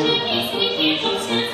Thank you.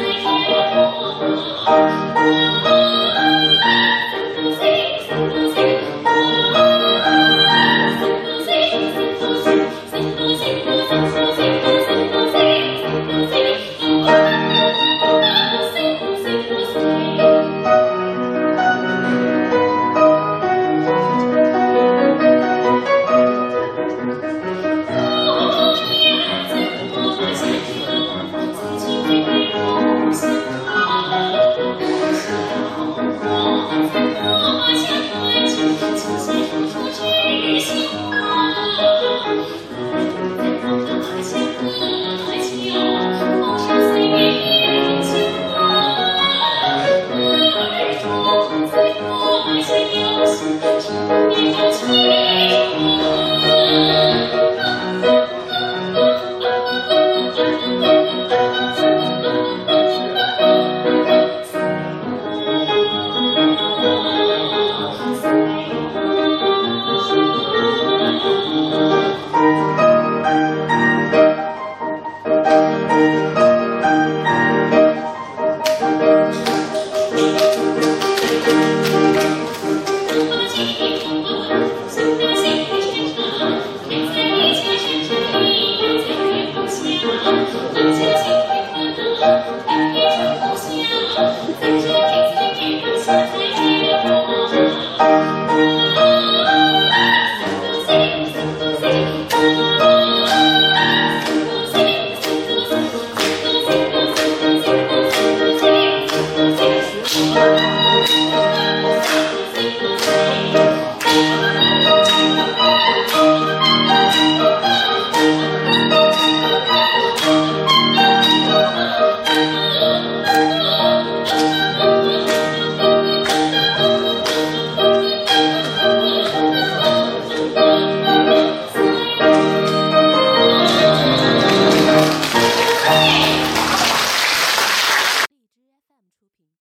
Lord.